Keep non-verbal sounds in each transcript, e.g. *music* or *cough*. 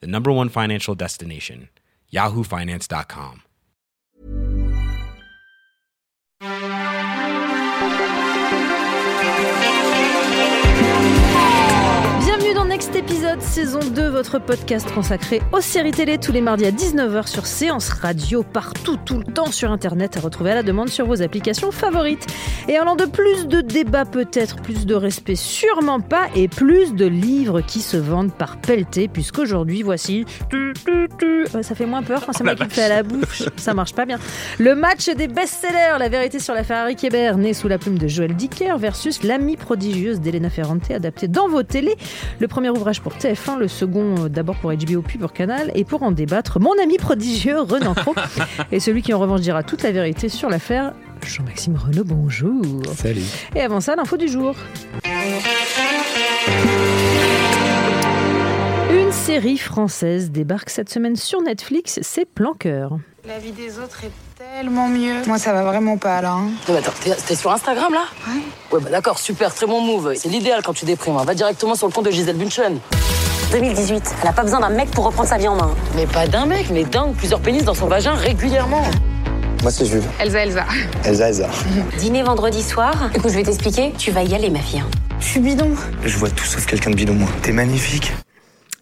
the number one financial destination, yahoofinance.com. Bienvenue dans Next Épisode, saison 2, votre podcast consacré aux séries télé tous les mardis à 19h sur Séance Radio, partout, tout le temps sur Internet, à retrouver à la demande sur vos applications favorites. Et allant de plus de débats peut-être, plus de respect sûrement pas, et plus de livres qui se vendent par pelleté, puisqu'aujourd'hui, voici... Ça fait moins peur quand c'est moi qui fais à la bouche, ça marche pas bien. Le match des best-sellers, la vérité sur la Ferrari Kéber, née sous la plume de Joël Dicker, versus l'amie prodigieuse d'Elena Ferrante, adaptée dans vos télés. Le premier ouvrage pour TF1, le second euh, d'abord pour HBO puis pour Canal. Et pour en débattre, mon ami prodigieux Renan Cro *laughs* et celui qui en revanche dira toute la vérité sur l'affaire, Jean-Maxime Renaud, bonjour. Salut. Et avant ça, l'info du jour. Une série française débarque cette semaine sur Netflix, c'est Planqueur. La vie des autres est tellement mieux. Moi, ça va vraiment pas là. hein. Non, mais attends, t'es t'es sur Instagram là? Ouais. Ouais, bah d'accord, super, très bon move. C'est l'idéal quand tu déprimes. hein. Va directement sur le compte de Gisèle Bunchen. 2018. Elle a pas besoin d'un mec pour reprendre sa vie en main. Mais pas d'un mec, mais d'un ou plusieurs pénis dans son vagin régulièrement. Moi, c'est Jules. Elsa, Elsa. Elsa, Elsa. Dîner vendredi soir. Écoute, je vais t'expliquer. Tu vas y aller, ma fille. Je suis bidon. Je vois tout sauf quelqu'un de bidon, moi. T'es magnifique.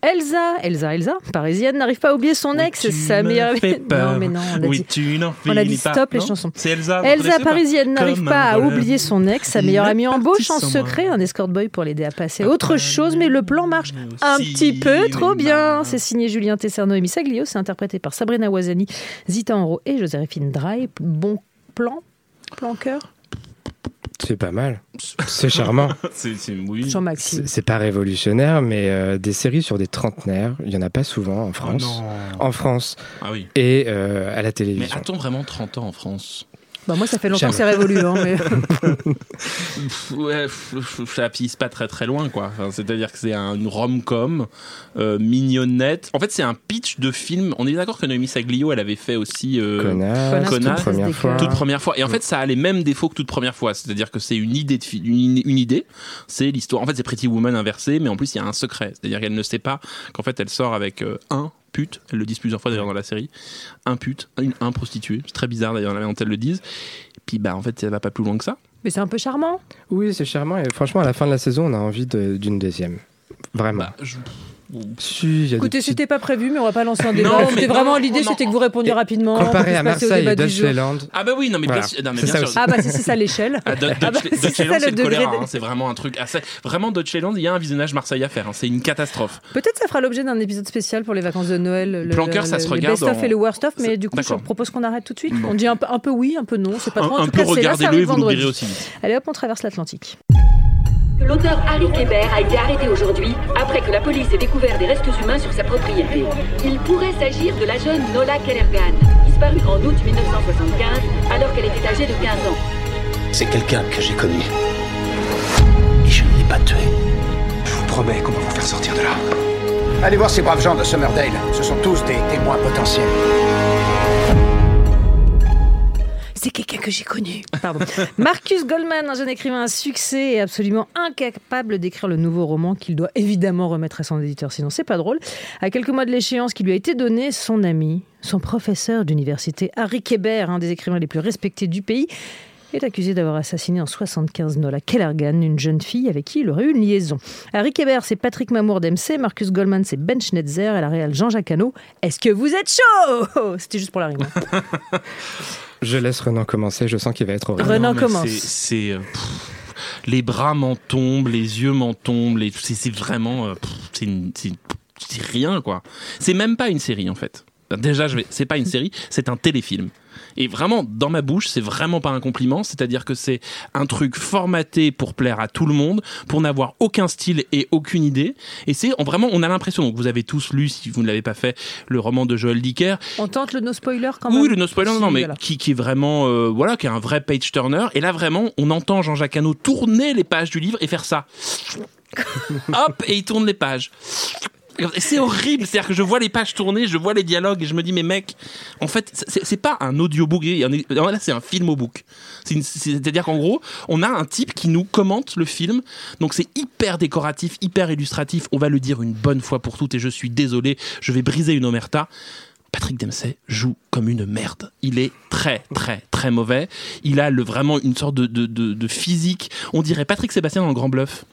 Elsa, Elsa, Elsa, parisienne, n'arrive pas à oublier son ex, sa meilleure Non, mais non, on a oui, dit. tu on a dit pas. stop les chansons. C'est Elsa. Elsa parisienne n'arrive pas à oublier son ex, sa Il meilleure amie embauche en secret un escort boy pour l'aider à passer à autre chose, mais le plan marche un petit peu trop bien. C'est signé Julien Tesserno et Missaglio, c'est interprété par Sabrina Ouazani, Zita Enro et Joséphine Dry. Bon plan, plan cœur, C'est pas mal. C'est charmant. *laughs* C'est, c'est- oui. C'est pas révolutionnaire, mais euh, des séries sur des trentenaires, il y en a pas souvent en Oh France. non. en France Ah oui. et euh, à la Mais télévision. a-t-on vraiment 30 ans en France Bah, moi, ça fait longtemps que c'est révolu. hein, mais... Ouais, ça pisse pas très très loin quoi. Enfin, c'est-à-dire que c'est un- une rom-com euh, mignonnette. En fait, c'est un pitch de film. On est d'accord que Noémie Saglio, elle avait fait aussi euh, Connasse, Connasse, toute première fois. cœurs. toute première fois. Et en fait, ça a les mêmes défauts que toute première fois. C'est-à-dire que c'est une idée de une idée. C'est l'histoire. En fait, c'est Pretty Woman inversée, mais en plus, il y a un secret. C'est-à-dire qu'elle ne sait pas qu'en fait, elle sort avec euh, un pute. Elle le disent plusieurs fois d'ailleurs dans la série. Un pute, une, un prostituée. C'est très bizarre d'ailleurs la manière dont elles le disent. Et puis, bah, en fait, ça va pas plus loin que ça. mais c'est un peu charmant. Oui, c'est charmant et franchement, à la fin de la saison, on a envie de- d'une deuxième. Vraiment. Bah, je- Si, il y a des Écoutez, petites- c'était pas prévu, mais on va pas lancer un débat. C'était vraiment l'idée, c'était que vous répondiez rapidement. Comparé à Marseille et. Dutchland. Ah bah oui, non mais Voilà. bien sûr, non, mais C'est bien ça sûr. aussi. Ah bah c'est ça l'échelle. Ah, *laughs* Ah bah, c'est le le choléra, hein, c'est vraiment un truc assez... Vraiment, Dutch Island, il y a un visionnage Marseille à faire, hein, c'est une catastrophe. Peut-être ça fera l'objet d'un épisode spécial pour les vacances de Noël. Le, Planqueur, ça le- se le regarde best-of en- et le worst-of, mais du coup, je propose qu'on arrête tout de suite. Bon. On dit un peu, un peu oui, un peu non, c'est pas trop. Un, en un tout peu regardez-le et vous vendredi. l'oublierez aussi. Allez hop, on traverse l'Atlantique. L'auteur Harry Kéber a été arrêté aujourd'hui après que la police ait découvert des restes humains sur sa propriété. Il pourrait s'agir de la jeune Nola Kellergan, disparue en août 1975 alors qu'elle était âgée de 15 ans. C'est quelqu'un que j'ai connu. Et je ne l'ai pas tué. Je vous promets qu'on va vous faire sortir de là. Allez voir ces braves gens de Summerdale. Ce sont tous des témoins potentiels. C'est quelqu'un que j'ai connu. Pardon. *laughs* Marcus Goldman, un jeune écrivain à succès et absolument incapable d'écrire le nouveau roman qu'il doit évidemment remettre à son éditeur, sinon c'est pas drôle. À quelques mois de l'échéance qui lui a été donnée, son ami, son professeur d'université, Harry Kéber, un des écrivains les plus respectés du pays, est accusé d'avoir assassiné en 75 Nola Kellergan, une jeune fille avec qui il aurait eu une liaison. Harry Kéber, c'est Patrick Mamour d'MC, Marcus Goldman, c'est Ben Schnetzer et la réelle Jean-Jacques Hano. Est-ce que vous êtes chaud? *laughs* C'était juste pour la rime. *laughs* Je laisse Renan commencer, je sens qu'il va être horrible. Renan commence. c'est- C'est... euh, pff, les bras m'en tombent, les yeux m'en tombent, les... c'est, c'est vraiment... euh, pff, c'est, une- c'est- c'est rien, quoi. C'est même pas une série, en fait. Déjà, je vais... c'est pas une série, c'est un téléfilm. Et vraiment, dans ma bouche, c'est vraiment pas un compliment. C'est-à-dire que c'est un truc formaté pour plaire à tout le monde, pour n'avoir aucun style et aucune idée. Et c'est vraiment, on a l'impression. Donc vous avez tous lu, si vous ne l'avez pas fait, le roman de Joël Dicker. On tente le no spoiler quand même. Oui, le no spoiler, non, mais voilà. qui, qui est vraiment, euh, voilà, qui est un vrai page turner. Et là, vraiment, on entend Jean-Jacques Hano tourner les pages du livre et faire ça. *laughs* Hop, et il tourne les pages. C'est horrible, c'est-à-dire que je vois les pages tourner, je vois les dialogues et je me dis mais mec, en fait c'est pas un audiobook, là c'est un filmobook. C'est une- C'est-à-dire qu'en gros, on a un type qui nous commente le film, donc c'est hyper décoratif, hyper illustratif. On va le dire une bonne fois pour toutes et je suis désolé, je vais briser une omerta. Patrick Dempsey joue comme une merde. Il est très, très, très mauvais. Il a le, vraiment une sorte de, de, de, de physique. On dirait Patrick Sébastien dans le Grand Bluff.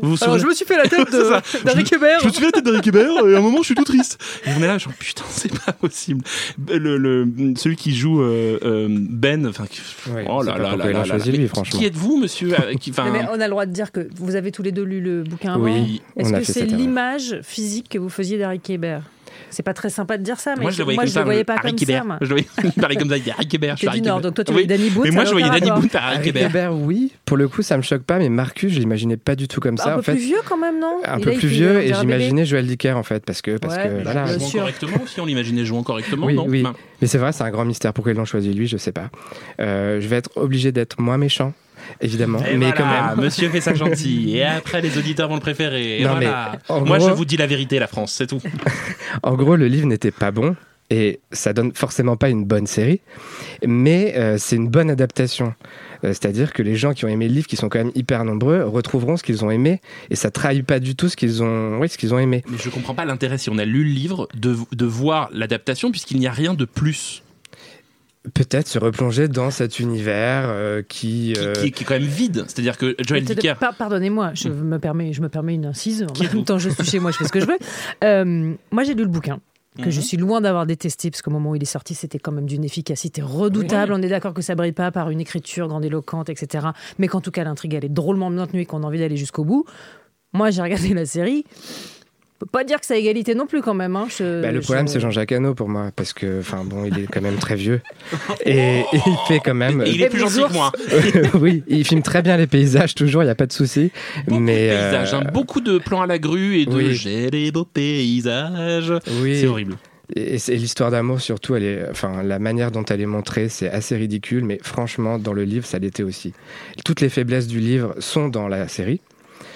Vous vous Alors, souvenez je me suis fait la tête *laughs* C'est ça. de- d'Harry Hébert. Je me souviens de la tête d'Harry Hébert et à un moment je suis tout triste. Et on est là, genre putain, c'est pas possible. Le, le- celui qui joue euh, euh, Ben, enfin, qui- Ouais, oh là là là lui, franchement. Qui êtes-vous, monsieur euh, qui, mais on a le droit de dire que vous avez tous les deux lu le bouquin avant. Oui, Est-ce que fait c'est l'image physique que vous faisiez d'Harry Hébert C'est pas très sympa de dire ça, mais Moi je le voyais moi, comme je ça. le voyais pas Harry comme ça. moi. Je le voyais *laughs* il parlait comme ça, il dit Harry Hébert. je suis T'es du Harry Nord, donc toi tu voyais Danny Boone. Mais moi je voyais Danny. Boone par Harry Harry. Hébert, oui. Pour le coup, ça me choque pas, mais Marcus, je l'imaginais pas du tout comme ça. un en peu fait, plus vieux quand même, non? Un peu plus vieux, et j'imaginais Joël Dicker en fait, parce que, parce Ouais, que voilà. Jouant correctement aussi, on l'imaginait jouant correctement, Oui, non? oui. Mais c'est vrai, c'est un grand mystère. Pourquoi ils l'ont choisi lui, je sais pas. Euh, je vais être obligé d'être moins méchant, évidemment, Et mais voilà, quand même. Monsieur fait ça gentil. Et après, les auditeurs vont le préférer. Et Non, mais voilà. en Moi, gros- je vous dis la vérité, la France, c'est tout. *laughs* En gros, le livre n'était pas bon et ça donne forcément pas une bonne série, mais euh, c'est une bonne adaptation. Euh, C'est-à-dire que les gens qui ont aimé le livre, qui sont quand même hyper nombreux, retrouveront ce qu'ils ont aimé et ça trahit pas du tout ce qu'ils ont, oui, ce qu'ils ont aimé. Mais je comprends pas l'intérêt, si on a lu le livre, de, de voir l'adaptation, puisqu'il n'y a rien de plus. Peut-être se replonger dans cet univers euh, qui, Qui, euh, qui est, qui est quand même vide. C'est-à-dire que Joel Dicker. par- Pardonnez-moi, je me permets, je me permets une incise. En même temps, je suis chez moi, je fais ce que je veux. *laughs* Euh, moi, j'ai lu le bouquin que je Mhm. suis loin d'avoir détesté parce qu'au moment où il est sorti, c'était quand même d'une efficacité redoutable. On est d'accord que ça brille pas par une écriture grandiloquente, etc. Mais qu'en tout cas, l'intrigue elle est drôlement bien tenue et qu'on a envie d'aller jusqu'au bout. Moi, j'ai regardé la série. Je peux pas dire que c'est à égalité non plus quand même. hein. Je- Bah, le je- problème, c'est Jean-Jacques Hano pour moi, parce que, enfin bon, il est quand même très vieux et, *laughs* et il fait quand même. Et il est plus gentil que moi. *laughs* oui, il filme très bien les paysages toujours, il y a pas de souci. Beaucoup mais de paysages, euh, hein, beaucoup de plans à la grue et de oui. j'ai des beaux paysages. oui, C'est horrible. Et, c'est- l'histoire d'amour, surtout, elle est, enfin, la manière dont elle est montrée, c'est assez ridicule, mais franchement, dans le livre, ça l'était aussi. Toutes les faiblesses du livre sont dans la série.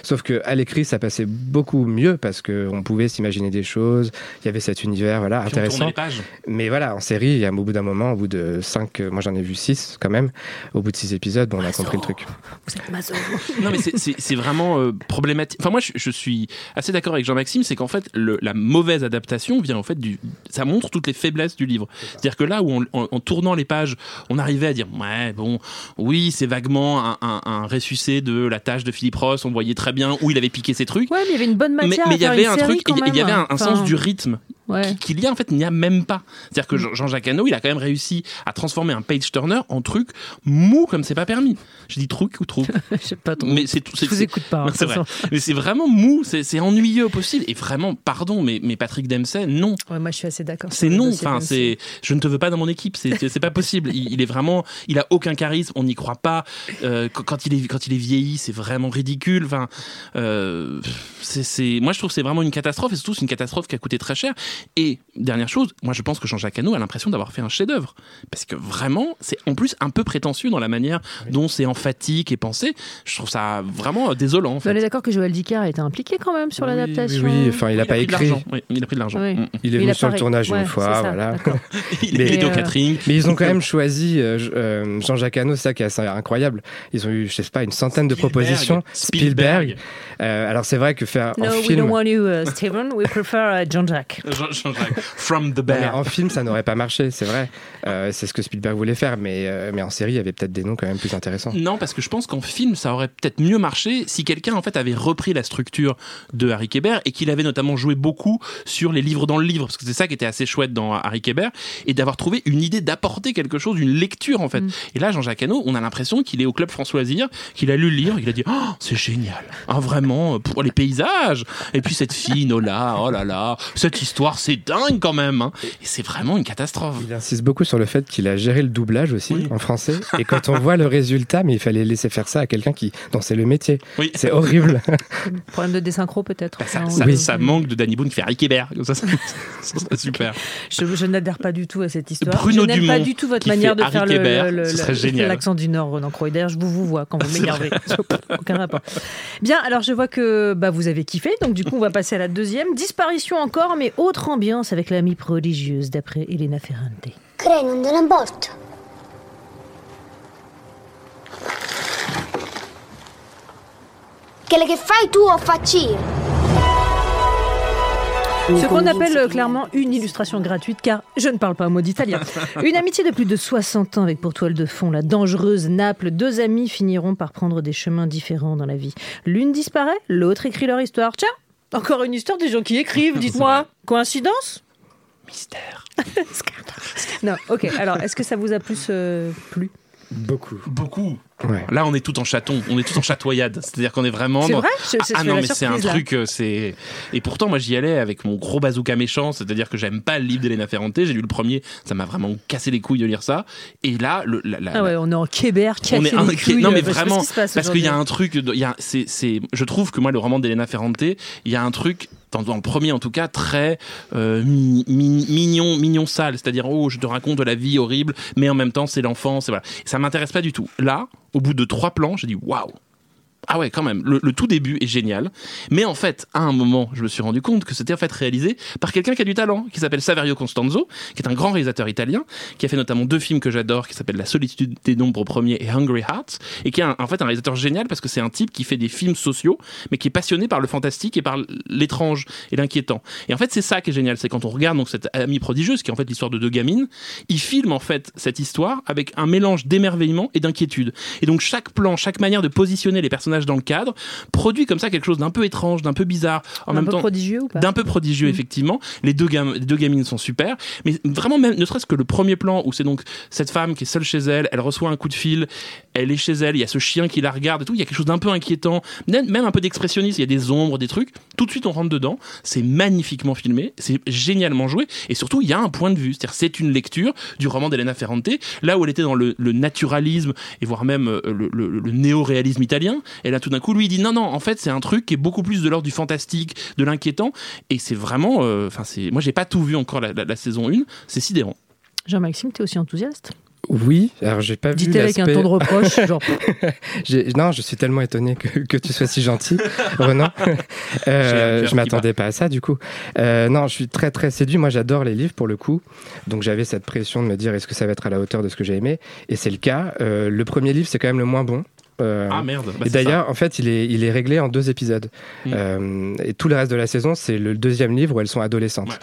Sauf que à l'écrit, ça passait beaucoup mieux parce qu'on pouvait s'imaginer des choses. Il y avait cet univers, voilà, Puis on tournait intéressant. les pages. Mais voilà, en série, il y a, au bout d'un moment, au bout de cinq, euh, moi j'en ai vu six quand même. Au bout de six épisodes, bon, on a compris le truc. Vous êtes maso. *laughs* Non, mais c'est- vraiment euh, problématique. Enfin, moi, je, je suis assez d'accord avec Jean-Maxime, c'est qu'en fait, le- la mauvaise adaptation vient en fait du. Ça montre toutes les faiblesses du livre. C'est-à-dire que là où, on- en, en tournant les pages, on arrivait à dire, ouais, bon, oui, c'est vaguement un, un, un ressucé de la tâche de Philippe Ross, on voyait très bien où il avait piqué ses trucs. Ouais, mais il y avait une bonne matière. mais il y avait un série truc, il y- avait un, un Enfin, sens du rythme Ouais. qui- qu'il y a en fait, il n'y a même pas. C'est-à-dire que Jean- Jean-Jacques Hano, il a quand même réussi à transformer un page turner en truc mou comme c'est pas permis. Je dis truc ou truc. *laughs* Je sais pas trop. Mais c'est tout. Je vous écoute pas. hein, *laughs* c'est vrai. Mais c'est vraiment mou, c'est ennuyeux au possible. Et vraiment, pardon, mais, mais Patrick Dempsey, non. Ouais, moi, je suis assez d'accord. C'est non. Enfin, c'est, je ne te veux pas dans mon équipe. C'est, pas possible. Il, il est vraiment, il a aucun charisme. On n'y croit pas. Euh, quand, il est, quand il est vieilli, c'est vraiment ridicule. Enfin, euh, c'est, c'est, moi, je trouve que c'est vraiment une catastrophe. Et surtout, c'est une catastrophe qui a coûté très cher. Et dernière chose, moi, je pense que Jean-Jacques Hano a l'impression d'avoir fait un chef-d'œuvre. Parce que vraiment, c'est en plus un peu prétentieux dans la manière dont c'est emphatique et pensé. Je trouve ça vraiment désolant, en On fait. est d'accord que Joël Dicker a été impliqué quand même sur Oui, l'adaptation. Oui, oui, enfin, il a Oui, pas pris de écrit. Oui, il a pris de l'argent. Oui. Mm. Il est Il venu sur le tournage ouais, une fois, ça, voilà. *laughs* Il, était au euh, catering. Mais ils ont quand même *laughs* choisi euh, je- euh, Jean-Jacques Hano, c'est ça qui est assez incroyable. Ils ont eu, je sais pas, une centaine de Spielberg. propositions. Spielberg. Spielberg. Euh, alors c'est vrai que faire No, en we film, don't want you, uh, Stephen. We prefer uh, John Jack. Jean- Jean-Jacques. From the bear. en film, ça n'aurait pas marché, c'est vrai. Euh, c'est ce que Spielberg voulait faire, mais, euh, mais en série, il y avait peut-être des noms quand même plus intéressants. Non, parce que je pense qu'en film, ça aurait peut-être mieux marché si quelqu'un en fait avait repris la structure de Harry Kéber et qu'il avait notamment joué beaucoup sur les livres dans le livre, parce que c'est ça qui était assez chouette dans Harry Kéber, et d'avoir trouvé une idée d'apporter quelque chose, une lecture en fait. Mm. Et là, Jean-Jacques Hano, on a l'impression qu'il est au club François Loisir, qu'il a lu le livre, il a dit oh, c'est génial, ah vraiment pour les paysages, et puis cette fille Nola, oh là là, cette histoire c'est dingue quand même. hein. Et c'est vraiment une catastrophe. Il insiste beaucoup sur le fait qu'il a géré le doublage aussi en français. *laughs* Et quand on voit le résultat, mais il fallait laisser faire ça à quelqu'un qui dont c'est le métier. Oui. C'est horrible. *laughs* Problème de désynchro peut-être. Ça, Non, ça- oui. ça manque de Danny Boone qui fait Rick Hébert. Comme ça, ça, ça serait super. Je, je n'adhère pas du tout à cette histoire. Bruno je n'aime pas du tout votre manière de Harry faire le- Kéber, le- le- ce serait le- génial. l'accent du Nord, Renan Croix. D'ailleurs, je vous, vous vois quand vous m'énervez. *laughs* Aucun rapport. Bien, alors je vois que bah, vous avez kiffé, donc du coup on va passer à la deuxième. Disparition encore, mais autre ambiance avec l'amie prodigieuse d'après Elena Ferrante. Quelle che fai tu o faccio io? Ce qu'on appelle euh, clairement une illustration gratuite, car je ne parle pas un mot d'italien. *laughs* Une amitié de plus de 60 ans avec pour toile de fond la dangereuse Naples. Deux amis finiront par prendre des chemins différents dans la vie. L'une disparaît, l'autre écrit leur histoire. Tiens, encore une histoire des gens qui écrivent, *laughs* dites-moi. Coïncidence? Mystère. *laughs* Non, ok. Alors, est-ce que ça vous a plus euh, plu? Beaucoup. Beaucoup. Ouais. Là, on est tout en chaton, on est tout en chatoyade. C'est-à-dire qu'on est vraiment. C'est dans- vrai Je- Ah c'est non, la mais c'est un là. truc, euh, c'est. Et pourtant, moi, j'y allais avec mon gros bazooka méchant, c'est-à-dire que j'aime pas le livre d'Elena Ferrante. J'ai lu le premier, ça m'a vraiment cassé les couilles de lire ça. Et là, le, la, la- Ah ouais, on est en Kéber, on est un- couilles, non mais je vraiment parce qu'il y a un truc il y a c'est c'est je trouve que moi le roman d'Elena Ferrante il y a un truc dans, dans le premier en tout cas très euh, mi- mi- mignon mignon sale c'est-à-dire oh je te raconte de la vie horrible mais en même temps c'est l'enfance et voilà ça m'intéresse pas du tout là au bout de trois plans j'ai dit waouh ah ouais, quand même. Le, tout début est génial. Mais en fait, à un moment, je me suis rendu compte que c'était en fait réalisé par quelqu'un qui a du talent, qui s'appelle Saverio Costanzo, qui est un grand réalisateur italien, qui a fait notamment deux films que j'adore, qui s'appellent La solitude des nombres premiers et Hungry Hearts, et qui est en fait un réalisateur génial parce que c'est un type qui fait des films sociaux, mais qui est passionné par le fantastique et par l'étrange et l'inquiétant. Et en fait, c'est ça qui est génial, c'est quand on regarde donc cette amie prodigieuse, qui est en fait l'histoire de deux gamines, il filme en fait cette histoire avec un mélange d'émerveillement et d'inquiétude. Et donc chaque plan, chaque manière de positionner les personnages dans le cadre produit comme ça quelque chose d'un peu étrange, d'un peu bizarre, en même peu temps prodigieux ou pas d'un peu prodigieux effectivement. Les deux gam- les deux gamines sont super, mais vraiment même ne serait-ce que le premier plan où c'est donc cette femme qui est seule chez elle, elle reçoit un coup de fil, elle est chez elle, il y a ce chien qui la regarde et tout, il y a quelque chose d'un peu inquiétant, même même un peu d'expressionniste, il y a des ombres, des trucs. Tout de suite on rentre dedans, c'est magnifiquement filmé, c'est génialement joué et surtout il y a un point de vue, c'est-à-dire c'est une lecture du roman d'Elena Ferrante, là où elle était dans le, naturalisme et voire même euh, le, le- néo-réalisme italien, et là tout d'un coup lui il dit non non en fait c'est un truc qui est beaucoup plus de l'ordre du fantastique, de l'inquiétant et c'est vraiment, euh, enfin c'est, moi j'ai pas tout vu encore la, la- saison 1, c'est sidérant. Jean-Maxime, t'es aussi enthousiaste? Oui, alors j'ai pas vu Dit-elle avec un ton de reproche, genre. *laughs* Non, je suis tellement étonné que, que tu sois si gentil, *laughs* Renan. Euh, je m'attendais pas à ça, du coup. Euh, non, je suis très très séduit. Moi, j'adore les livres pour le coup. Donc, j'avais cette pression de me dire est-ce que ça va être à la hauteur de ce que j'ai aimé? Et c'est le cas. Euh, le premier livre, c'est quand même le moins bon. Euh, Ah merde. bah, et d'ailleurs, en fait, il est, il est réglé en deux épisodes. Mm. Euh, et tout le reste de la saison, c'est le deuxième livre où elles sont adolescentes.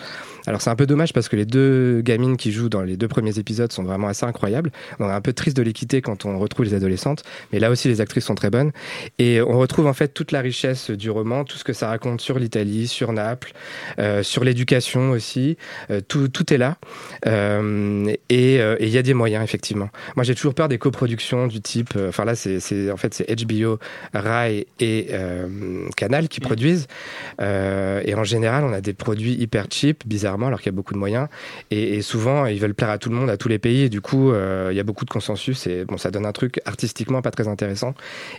Alors c'est un peu dommage parce que les deux gamines qui jouent dans les deux premiers épisodes sont vraiment assez incroyables. On est un peu triste de les quitter quand on retrouve les adolescentes, mais là aussi les actrices sont très bonnes. Et on retrouve en fait toute la richesse du roman, tout ce que ça raconte sur l'Italie, sur Naples, euh, sur l'éducation aussi. Euh, tout, tout est là. Euh, et il y a des moyens effectivement. Moi j'ai toujours peur des coproductions du type. Enfin là c'est en fait c'est HBO, Rai et Canal qui produisent. Et en général on a des produits hyper cheap, alors qu'il y a beaucoup de moyens. Et, et souvent ils veulent plaire à tout le monde, à tous les pays. Et du coup euh, il y a beaucoup de consensus et bon ça donne un truc artistiquement pas très intéressant.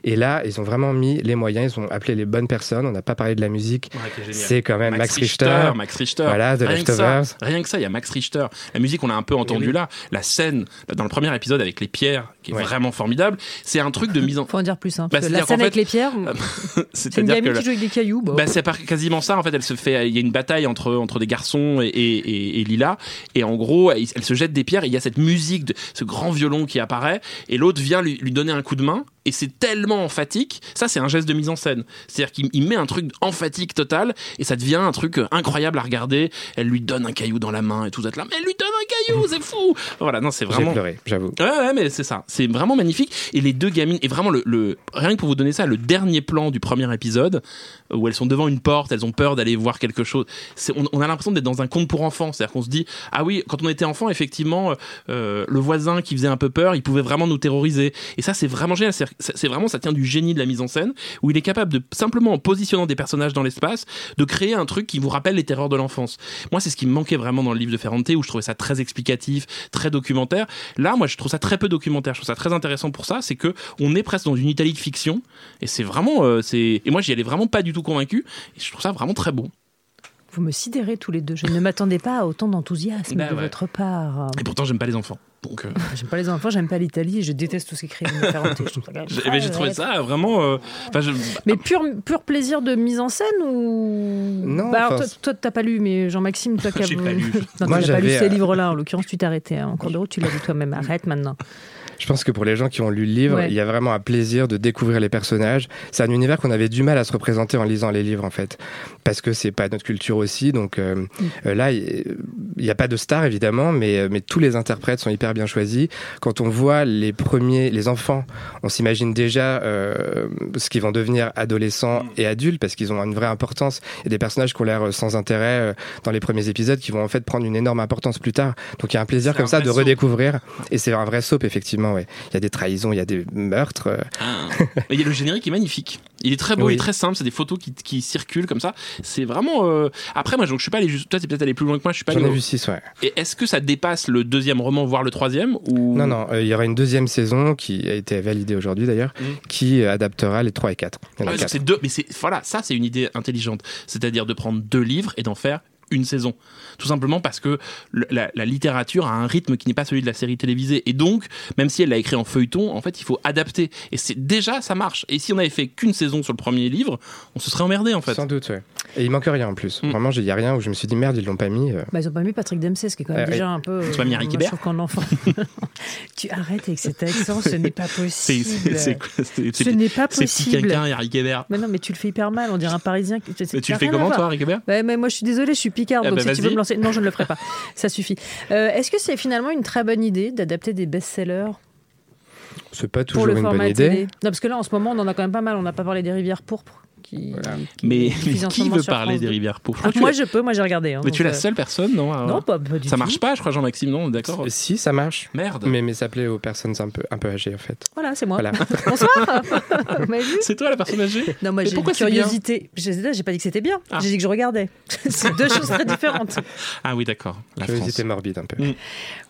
Et là ils ont vraiment mis les moyens, ils ont appelé les bonnes personnes. On n'a pas parlé de la musique. Ouais, c'est quand même Max, Richter. Max Richter. Voilà, The rien que, ça, rien que ça, il y a Max Richter. La musique, on l'a un peu entendu oui. là. La scène, dans le premier épisode avec les pierres, qui est Ouais. vraiment formidable. C'est un truc de mise en. *laughs* Faut en dire plus. Hein, Bah, parce que la scène avec fait- les pierres, *laughs* c'est une C'est-à-dire gamine que. qui joue avec des cailloux. Bah, Bah, c'est quasiment ça en fait elle se fait il y a une bataille entre entre des garçons et, Lila. Et en gros elle, se jette des pierres et il y a cette musique de ce grand violon qui apparaît. Et l'autre vient lui donner un coup de main et c'est tellement emphatique ça c'est un geste de mise en scène c'est-à-dire qu'il il met un truc emphatique total et ça devient un truc euh, incroyable à regarder elle lui donne un caillou dans la main et tout ça là mais elle lui donne un caillou *laughs* c'est fou voilà non c'est J'ai vraiment pleuré, j'avoue. Ouais, ouais, mais c'est ça. C'est vraiment magnifique. Et les deux gamines, et vraiment, le, le, rien que pour vous donner ça, le dernier plan du premier épisode, où elles sont devant une porte, elles ont peur d'aller voir quelque chose. C'est, on, on a l'impression d'être dans un conte pour enfants. C'est-à-dire qu'on se dit, ah oui, quand on était enfant, effectivement, euh, le voisin qui faisait un peu peur, il pouvait vraiment nous terroriser. Et ça, c'est vraiment génial. C'est vraiment, ça tient du génie de la mise en scène, où il est capable de, simplement en positionnant des personnages dans l'espace, de créer un truc qui vous rappelle les terreurs de l'enfance. Moi, c'est ce qui me manquait vraiment dans le livre de Ferrante, où je trouvais ça très explicatif, très documentaire. Là, moi, je trouve ça très peu documentaire. Je trouve ça très intéressant pour ça, c'est que on est presque dans une Italie de fiction, et c'est vraiment, euh, c'est, et moi, j'y allais vraiment pas du tout convaincu, et je trouve ça vraiment très bon. Vous me sidérez tous les deux. Je ne m'attendais pas à autant d'enthousiasme Bah de ouais. votre part. Et pourtant, j'aime pas les enfants. Donc, euh, J'aime pas les enfants, j'aime pas l'Italie, et je déteste tout ce qui *laughs* j'ai très mais j'ai trouvé ça vraiment. euh, enfin, je- Mais pur, pur plaisir de mise en scène ou? Non, Bah alors, toi, toi, t'as pas lu, mais Jean-Maxime, toi *laughs* qui as J'ai pas lu. non, Moi, n'as pas lu ces euh, livres-là. En l'occurrence, tu t'es arrêté hein. en cours de route. Tu l'as lu toi-même. Arrête maintenant. Je pense que pour les gens qui ont lu le livre, Ouais. il y a vraiment un plaisir de découvrir les personnages. C'est un univers qu'on avait du mal à se représenter en lisant les livres, en fait, parce que c'est pas notre culture aussi. Donc euh, Mm. euh, là, il n'y a pas de star évidemment, mais euh, mais tous les interprètes sont hyper bien choisis. Quand on voit les premiers, les enfants, on s'imagine déjà euh, ce qu'ils vont devenir adolescents Mm. et adultes, parce qu'ils ont une vraie importance. Il y a des personnages qui ont l'air euh, sans intérêt euh, dans les premiers épisodes, qui vont en fait prendre une énorme importance plus tard. Donc il y a un plaisir comme un ça de soap. redécouvrir, et c'est un vrai soap effectivement. Ouais. Il y a des trahisons, il y a des meurtres. euh, Ah. Et le générique est magnifique. Il est très beau, Oui. il est très simple. C'est des photos qui, qui circulent comme ça. C'est vraiment. euh, Après, moi, je, je suis pas allé. juste- Toi, t'es peut-être allé plus loin que moi. Je suis pas J'en allé. ai vu six, ouais. Et est-ce que ça dépasse le deuxième roman, voire le troisième ou? Non, non, euh, il y aura une deuxième saison qui a été validée aujourd'hui d'ailleurs, Mm. qui adaptera les 3 et 4. Il y en Ah c'est deux. Mais c'est voilà, ça, c'est une idée intelligente. C'est-à-dire de prendre deux livres et d'en faire une saison. Tout simplement parce que le- la, la littérature a un rythme qui n'est pas celui de la série télévisée. Et donc, même si elle l'a écrit en feuilleton, en fait, il faut adapter. Et c'est déjà, ça marche. Et si on avait fait qu'une saison sur le premier livre, on se serait emmerdé, en fait. Sans doute, ouais. Et il manque rien en plus. Mm. Vraiment, il n'y a rien où je me suis dit merde, ils l'ont pas mis. euh. Bah, ils ont pas mis Patrick Dempsey, ce qui est quand même Euh, déjà un peu. Ils ont pas mis Harry moi, Kéber je trouve qu'en enfant. *laughs* tu arrêtes avec cet accent, ce n'est pas *laughs* C'est possible. c'est- c'est quoi C'est- Ce c'est- n'est pas C'est petit possible. quelqu'un, Harry Kébert. Mais non, mais tu le fais hyper mal. On dirait un Parisien. qui- Mais ça tu le fais comment, toi, Harry Kébert Ouais, mais moi, je suis désolée, je suis Picard, Eh donc ben, si tu veux me lancer. Non, je ne le ferai pas. *laughs* Ça suffit. Euh, Est-ce que c'est finalement une très bonne idée d'adapter des best-sellers C'est pas toujours une bonne idée. télé? Non, parce que là, en ce moment, on en a quand même pas mal. On n'a pas parlé des rivières pourpres. Qui, qui- Mais, qui moment veut parler des 2. rivières pauvres Ah, Moi, je peux. Moi, j'ai regardé. hein, Mais tu es la euh, seule personne, non à- Non, pas, pas du Ça tout. marche pas, je crois, Jean-Maxime, non D'accord. Si, ça marche. Merde. Mais, mais ça plaît aux personnes un peu, un peu âgées en fait. Voilà, c'est moi. Voilà. *laughs* Bonsoir. *laughs* C'est toi la personne âgée Non, moi Mais j'ai une curiosité. J'ai pas dit que c'était bien. Ah. J'ai dit que je regardais. *laughs* c'est deux choses très différentes. Ah oui, d'accord. La Curiosité morbide un peu. Mm.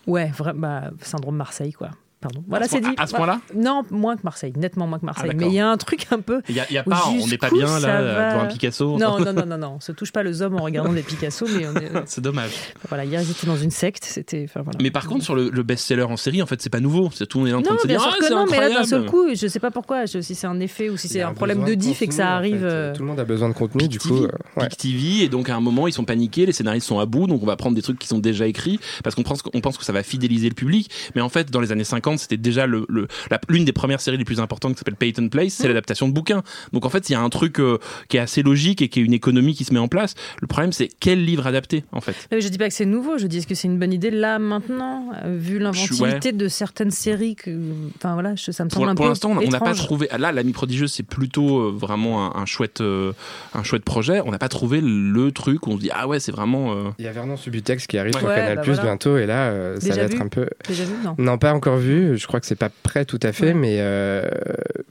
Ouais, bah, syndrome Marseille, quoi. Pardon. Voilà, ce c'est dit. à ce point-là Non, moins que Marseille, nettement moins que Marseille. d'accord. Mais il y a un truc un peu. Il y a, y a pas, on n'est pas bien là va devant un Picasso. Non, non, non, non, non. On se touche pas les hommes en regardant des Picasso, mais on est. *laughs* C'est dommage. Voilà, hier ils étaient dans une secte. C'était. Enfin, voilà. Mais par contre, sur le, le best-seller en série, en fait, c'est pas nouveau. C'est tout le monde est en train Non, de se bien dire sûr ah, non, mais là d'un seul coup, je sais pas pourquoi, je- si c'est un effet ou si c'est un problème de diff et que ça en arrive. fait. euh, Tout le monde a besoin de contenu, du coup. TV, euh, ouais. Pic TV, et donc à un moment ils sont paniqués, les scénaristes sont à bout, donc on va prendre des trucs qui sont déjà écrits parce qu'on pense, qu'on pense que ça va fidéliser le public. Mais en fait, dans les années 50, c'était déjà le, le- la- l'une des premières séries les plus importantes qui s'appelle Peyton Place, c'est l'adaptation de bouquins. Donc en fait, il y a un truc euh, qui est assez logique et qui est une économie qui se met en place. Le problème, c'est quel livre adapter en fait. Mais je dis pas que c'est nouveau, je dis est-ce que c'est une bonne idée là maintenant, euh, vu l'inventivité de certaines séries que, enfin voilà, je- ça me semble Pour, un pour peu l'instant, on n'a pas trouvé. Là, l'ami prodigieuse, c'est plutôt euh, vraiment un, un chouette, euh, un chouette projet. On n'a pas trouvé le truc où on se dit ah ouais, c'est vraiment. euh, Il y a Vernon Subutex qui arrive Ouais. sur Ouais, Canal bah Plus voilà. bientôt, et là, euh, ça va être un peu. Déjà vu Non. Non, pas encore vu. Je crois que c'est pas prêt tout à fait, Ouais. mais euh,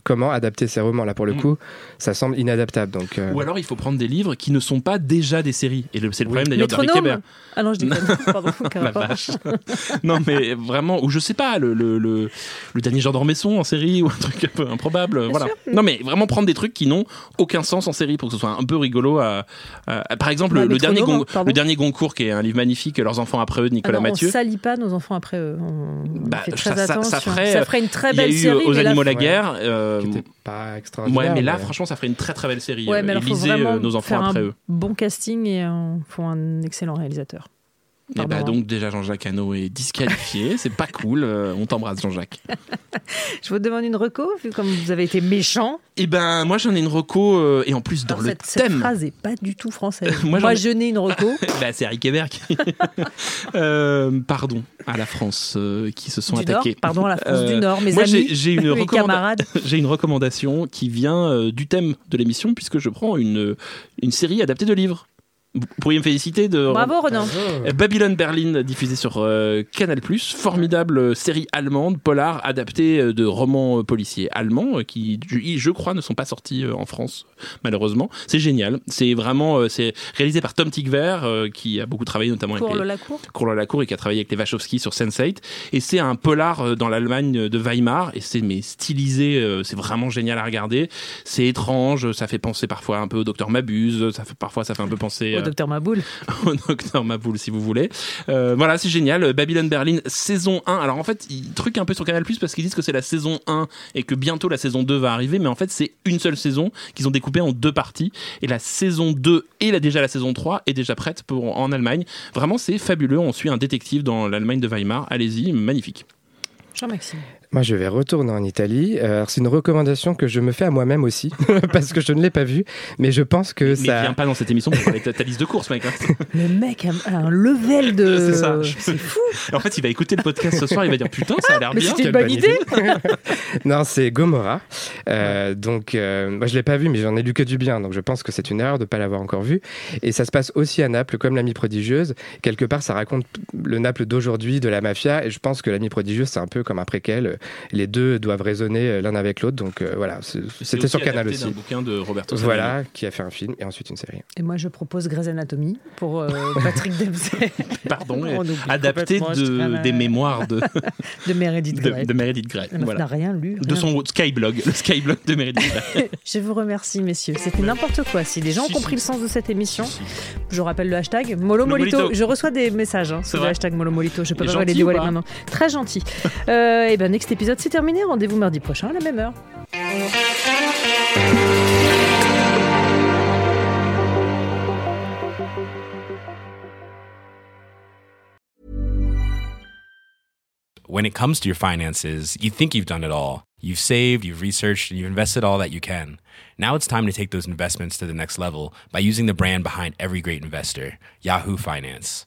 comment adapter ces romans là pour le Mm. coup, ça semble inadaptable. Donc, euh, Ou alors il faut prendre des livres qui ne sont pas déjà des séries. Et c'est le Oui. problème d'ailleurs d'Harry Kéber. Ah non, je dis *laughs* pardon. La vache. non mais vraiment, ou je sais pas, le, le, le, le dernier genre d'Ormesson en série ou un truc un peu improbable. voilà. sûr. Non mais vraiment prendre des trucs qui n'ont aucun sens en série pour que ce soit un peu rigolo. À, à- par exemple, Bah, le, le dernier Métronome, Gon- pardon. le dernier Goncourt qui est un livre magnifique, Leurs enfants après eux de Ah Nicolas non, Mathieu. on salit pas nos enfants après eux. On Bah, fait ça- très ça- ça attention. ferait- une très Il y a belle eu série. euh, Aux mais là, animaux la ouais. guerre. euh, qui était pas extraordinaire. Ouais, mais là, franchement, ça ferait une très très belle série. Ouais, Euh, mais alors et faut lisez vraiment euh, nos enfants faire après un eux. bon casting et un, faut un excellent réalisateur. Et Pardon, bah hein. donc déjà Jean-Jacques Hano est disqualifié, *laughs* c'est pas cool. euh, on t'embrasse Jean-Jacques. Je vous demande une reco, vu comme vous avez été méchant. Et ben moi j'en ai une reco euh, et en plus dans Alors, le cette, cette thème. phrase est pas du tout française. *laughs* Moi, Moi, je n'ai une reco. *laughs* bah, c'est Harry. Euh, pardon à la France qui se sont du Nord. attaqués. Pardon, à la France du Nord, mes moi, amis, j'ai- une recommanda- une recommandation qui vient du thème de l'émission puisque je prends une, une série adaptée de livres. Vous pourriez me féliciter de. Bravo Renan. Euh, Babylon Berlin, diffusé sur euh, Canal+, formidable euh, série allemande, polar, adaptée euh, de romans euh, policiers allemands, euh, qui, je, crois, ne sont pas sortis en France, malheureusement. C'est génial. C'est vraiment, c'est réalisé par Tom Tigver, qui a beaucoup travaillé notamment avec le les, Lacour. Cour le Lacour et qui a travaillé avec les Wachowski sur Sense8. Et c'est un polar dans l'Allemagne de Weimar, et c'est mais stylisé, c'est vraiment génial à regarder. C'est étrange, ça fait penser parfois un peu au Docteur Mabuse, ça fait parfois ça fait un peu penser docteur Maboul. *laughs* au docteur Maboul si vous voulez. Euh, voilà, c'est génial. Babylon Berlin, saison 1. Alors en fait, ils truquent un peu sur Canal Plus parce qu'ils disent que c'est la saison 1 et que bientôt la saison 2 va arriver, mais en fait, c'est une seule saison qu'ils ont découpée en deux parties. Et la saison 2 et la, déjà la saison 3 est déjà prête pour, en Allemagne. Vraiment, c'est fabuleux. On suit un détective dans l'Allemagne de Weimar. Allez-y, magnifique. Jean-Maxime. Moi, je vais retourner en Italie. Euh, alors, c'est une recommandation que je me fais à moi-même aussi, *laughs* parce que je ne l'ai pas vue. Mais je pense que Mais ça. viens pas dans cette émission pour parler de ta, ta liste de courses, mec. hein. *laughs* Le mec a un level de. C'est ça. C'est fou. En fait, il va écouter le podcast ce soir, il va dire putain, ça a l'air Mais bien. c'était une bonne bonne idée. *laughs* non, c'est Gomorrah. Euh, donc, euh, moi, je l'ai pas vu, mais j'en ai lu que du bien. Donc, je pense que c'est une erreur de ne pas l'avoir encore vu. Et ça se passe aussi à Naples, comme l'ami prodigieuse. Quelque part, ça raconte le Naples d'aujourd'hui, de la mafia. Et je pense que l'ami prodigieuse, c'est un peu comme un préquel. Les deux doivent résonner l'un avec l'autre. Donc, euh, voilà, c'est- C'est c'était sur Canal adapté d'un aussi. bouquin de Roberto. Voilà, qui a fait un film et ensuite une série. Et moi, je propose Grey's Anatomy pour euh, *laughs* Patrick Dempsey. Pardon, adapté de, des mémoires de, *laughs* de Meredith Grey. de Meredith Grey. Voilà. n'a rien lu. De son Skyblog, le Skyblog de Meredith Grey. *laughs* Je vous remercie, messieurs. C'était n'importe quoi. Si les gens ont compris le sens de cette émission, je rappelle le hashtag Molo Molito. Molito. Je reçois des messages hein, sur le hashtag Molo Molito. Je peux pas les dévoiler maintenant. Très gentil. euh, et ben, next épisode, c'est terminé. Rendez-vous mardi prochain à la même heure. When it comes to your finances, you think you've done it all. You've saved, you've researched, and you've invested all that you can. Now it's time to take those investments to the next level by using the brand behind every great investor, Yahoo Finance.